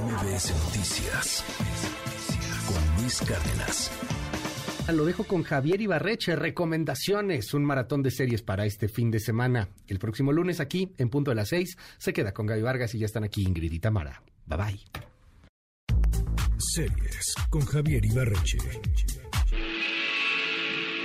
MBS Noticias con Luis Cárdenas. Lo dejo con Javier Ibarreche. Recomendaciones, un maratón de series para este fin de semana. El próximo lunes aquí, en punto de las seis, se queda con Gaby Vargas y ya están aquí Ingrid y Tamara. Bye bye. Series con Javier Ibarreche.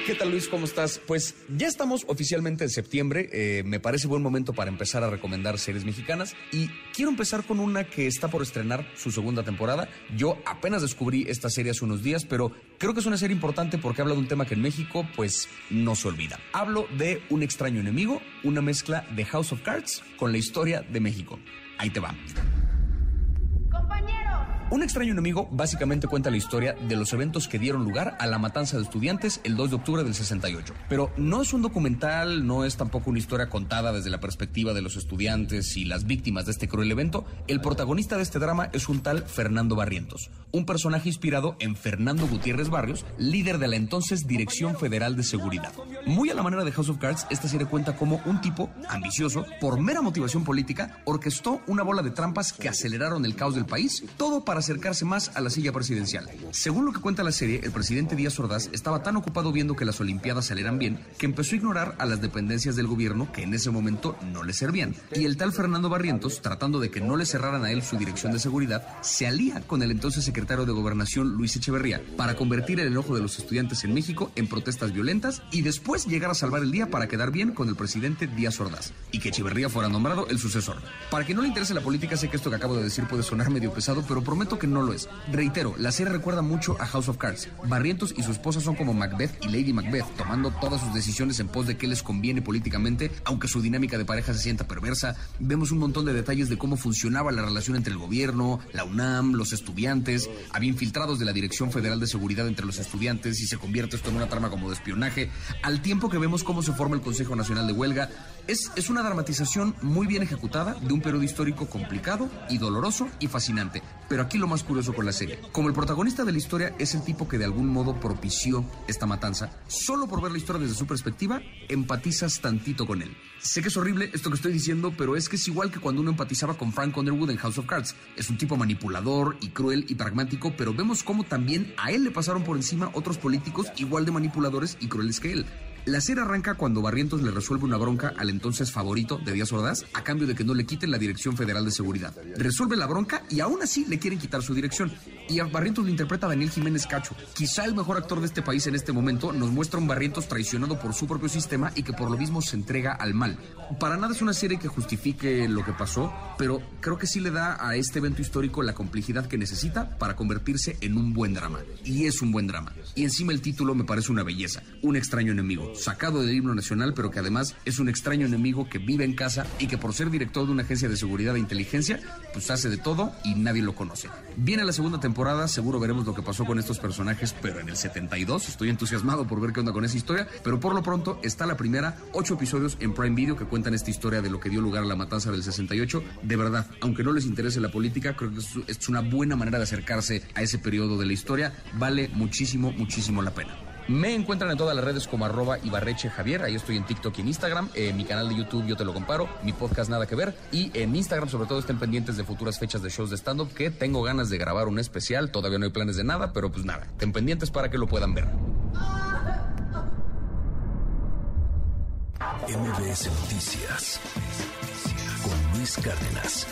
¿Qué tal Luis? ¿Cómo estás? Pues ya estamos oficialmente en septiembre. Eh, me parece buen momento para empezar a recomendar series mexicanas. Y quiero empezar con una que está por estrenar su segunda temporada. Yo apenas descubrí esta serie hace unos días, pero creo que es una serie importante porque habla de un tema que en México pues no se olvida. Hablo de Un extraño enemigo, una mezcla de House of Cards con la historia de México. Ahí te va. Un extraño enemigo básicamente cuenta la historia de los eventos que dieron lugar a la matanza de estudiantes el 2 de octubre del 68. Pero no es un documental, no es tampoco una historia contada desde la perspectiva de los estudiantes y las víctimas de este cruel evento. El protagonista de este drama es un tal Fernando Barrientos, un personaje inspirado en Fernando Gutiérrez Barrios, líder de la entonces Dirección Federal de Seguridad. Muy a la manera de House of Cards, esta serie cuenta como un tipo ambicioso, por mera motivación política, orquestó una bola de trampas que aceleraron el caos del país, todo para acercarse más a la silla presidencial. Según lo que cuenta la serie, el presidente Díaz Ordaz estaba tan ocupado viendo que las Olimpiadas salieran bien que empezó a ignorar a las dependencias del gobierno que en ese momento no le servían. Y el tal Fernando Barrientos, tratando de que no le cerraran a él su dirección de seguridad, se alía con el entonces secretario de Gobernación Luis Echeverría para convertir el enojo de los estudiantes en México en protestas violentas y después llegar a salvar el día para quedar bien con el presidente Díaz Ordaz y que Echeverría fuera nombrado el sucesor. Para que no le interese la política, sé que esto que acabo de decir puede sonar medio pesado, pero prometo que no lo es. Reitero, la serie recuerda mucho a House of Cards. Barrientos y su esposa son como Macbeth y Lady Macbeth, tomando todas sus decisiones en pos de qué les conviene políticamente, aunque su dinámica de pareja se sienta perversa. Vemos un montón de detalles de cómo funcionaba la relación entre el gobierno, la UNAM, los estudiantes. Había infiltrados de la Dirección Federal de Seguridad entre los estudiantes y se convierte esto en una trama como de espionaje. Al tiempo que vemos cómo se forma el Consejo Nacional de Huelga, es, es una dramatización muy bien ejecutada de un periodo histórico complicado y doloroso y fascinante. Pero aquí lo más curioso con la serie. Como el protagonista de la historia es el tipo que de algún modo propició esta matanza, solo por ver la historia desde su perspectiva, empatizas tantito con él. Sé que es horrible esto que estoy diciendo, pero es que es igual que cuando uno empatizaba con Frank Underwood en House of Cards. Es un tipo manipulador y cruel y pragmático, pero vemos cómo también a él le pasaron por encima otros políticos igual de manipuladores y crueles que él. La serie arranca cuando Barrientos le resuelve una bronca al entonces favorito de Díaz Ordaz a cambio de que no le quiten la Dirección Federal de Seguridad. Resuelve la bronca y aún así le quieren quitar su dirección. Y a Barrientos lo interpreta Daniel Jiménez Cacho. Quizá el mejor actor de este país en este momento nos muestra un Barrientos traicionado por su propio sistema y que por lo mismo se entrega al mal. Para nada es una serie que justifique lo que pasó, pero creo que sí le da a este evento histórico la complejidad que necesita para convertirse en un buen drama. Y es un buen drama. Y encima el título me parece una belleza. Un extraño enemigo sacado del himno nacional, pero que además es un extraño enemigo que vive en casa y que por ser director de una agencia de seguridad e inteligencia, pues hace de todo y nadie lo conoce. Viene la segunda temporada, seguro veremos lo que pasó con estos personajes, pero en el 72 estoy entusiasmado por ver qué onda con esa historia, pero por lo pronto está la primera, ocho episodios en Prime Video que cuentan esta historia de lo que dio lugar a la matanza del 68. De verdad, aunque no les interese la política, creo que es una buena manera de acercarse a ese periodo de la historia. Vale muchísimo, muchísimo la pena. Me encuentran en todas las redes como arroba Ibarreche Javier, ahí estoy en TikTok y en Instagram, en mi canal de YouTube yo te lo comparo, mi podcast Nada que ver. Y en Instagram sobre todo estén pendientes de futuras fechas de shows de stand-up que tengo ganas de grabar un especial, todavía no hay planes de nada, pero pues nada, estén pendientes para que lo puedan ver. MBS Noticias con Luis Cárdenas.